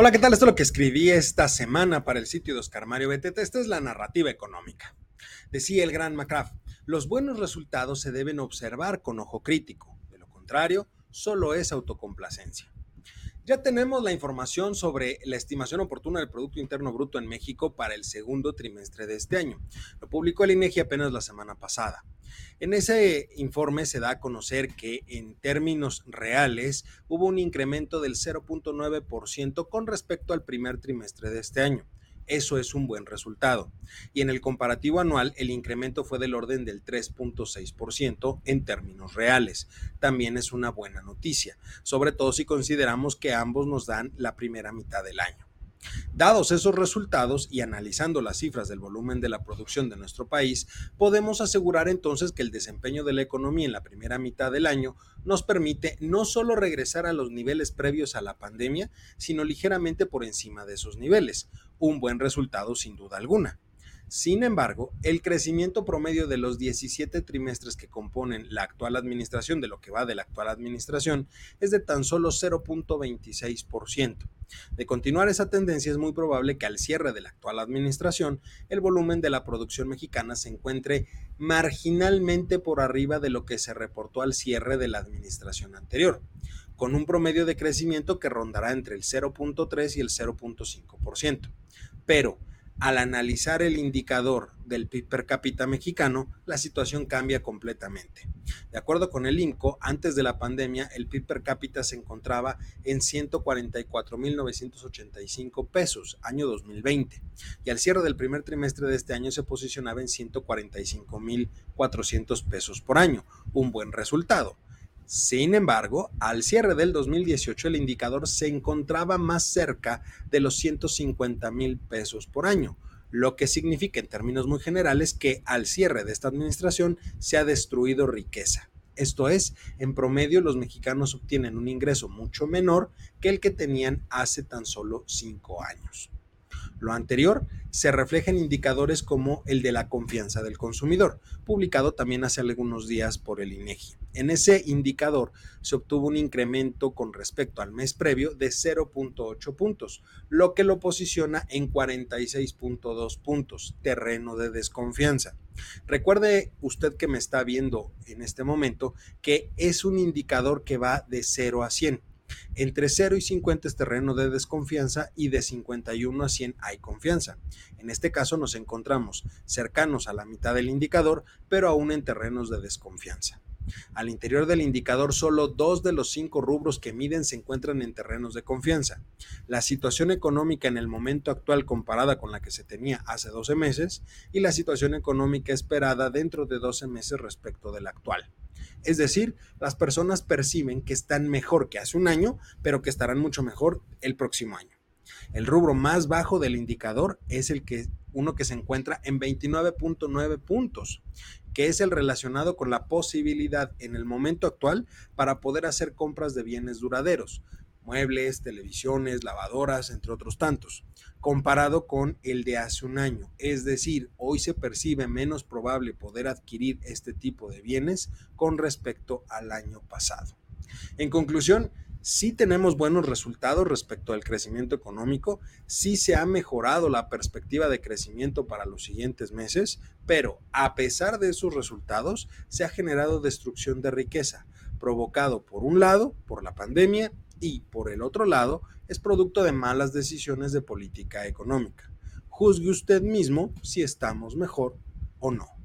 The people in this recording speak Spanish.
Hola, ¿qué tal? Esto es lo que escribí esta semana para el sitio de Oscar Mario BTT. Esta es la narrativa económica. Decía el gran McCraft, los buenos resultados se deben observar con ojo crítico. De lo contrario, solo es autocomplacencia. Ya tenemos la información sobre la estimación oportuna del Producto Interno Bruto en México para el segundo trimestre de este año. Lo publicó el INEGI apenas la semana pasada. En ese informe se da a conocer que en términos reales hubo un incremento del 0.9% con respecto al primer trimestre de este año. Eso es un buen resultado. Y en el comparativo anual, el incremento fue del orden del 3.6% en términos reales. También es una buena noticia, sobre todo si consideramos que ambos nos dan la primera mitad del año. Dados esos resultados y analizando las cifras del volumen de la producción de nuestro país, podemos asegurar entonces que el desempeño de la economía en la primera mitad del año nos permite no solo regresar a los niveles previos a la pandemia, sino ligeramente por encima de esos niveles. Un buen resultado sin duda alguna. Sin embargo, el crecimiento promedio de los 17 trimestres que componen la actual administración, de lo que va de la actual administración, es de tan solo 0.26%. De continuar esa tendencia, es muy probable que al cierre de la actual administración, el volumen de la producción mexicana se encuentre marginalmente por arriba de lo que se reportó al cierre de la administración anterior con un promedio de crecimiento que rondará entre el 0.3 y el 0.5%. Pero al analizar el indicador del PIB per cápita mexicano, la situación cambia completamente. De acuerdo con el INCO, antes de la pandemia, el PIB per cápita se encontraba en 144.985 pesos, año 2020, y al cierre del primer trimestre de este año se posicionaba en 145.400 pesos por año, un buen resultado. Sin embargo, al cierre del 2018 el indicador se encontraba más cerca de los 150 mil pesos por año, lo que significa en términos muy generales que al cierre de esta administración se ha destruido riqueza. Esto es, en promedio los mexicanos obtienen un ingreso mucho menor que el que tenían hace tan solo cinco años. Lo anterior se refleja en indicadores como el de la confianza del consumidor, publicado también hace algunos días por el INEGI. En ese indicador se obtuvo un incremento con respecto al mes previo de 0.8 puntos, lo que lo posiciona en 46.2 puntos, terreno de desconfianza. Recuerde usted que me está viendo en este momento que es un indicador que va de 0 a 100. Entre 0 y 50 es terreno de desconfianza y de 51 a 100 hay confianza. En este caso nos encontramos cercanos a la mitad del indicador, pero aún en terrenos de desconfianza. Al interior del indicador, solo dos de los cinco rubros que miden se encuentran en terrenos de confianza. La situación económica en el momento actual comparada con la que se tenía hace 12 meses y la situación económica esperada dentro de 12 meses respecto de la actual. Es decir, las personas perciben que están mejor que hace un año, pero que estarán mucho mejor el próximo año. El rubro más bajo del indicador es el que uno que se encuentra en 29.9 puntos, que es el relacionado con la posibilidad en el momento actual para poder hacer compras de bienes duraderos, muebles, televisiones, lavadoras, entre otros tantos, comparado con el de hace un año. Es decir, hoy se percibe menos probable poder adquirir este tipo de bienes con respecto al año pasado. En conclusión, sí tenemos buenos resultados respecto al crecimiento económico, sí se ha mejorado la perspectiva de crecimiento para los siguientes meses, pero a pesar de esos resultados, se ha generado destrucción de riqueza, provocado por un lado por la pandemia y por el otro lado es producto de malas decisiones de política económica. Juzgue usted mismo si estamos mejor o no.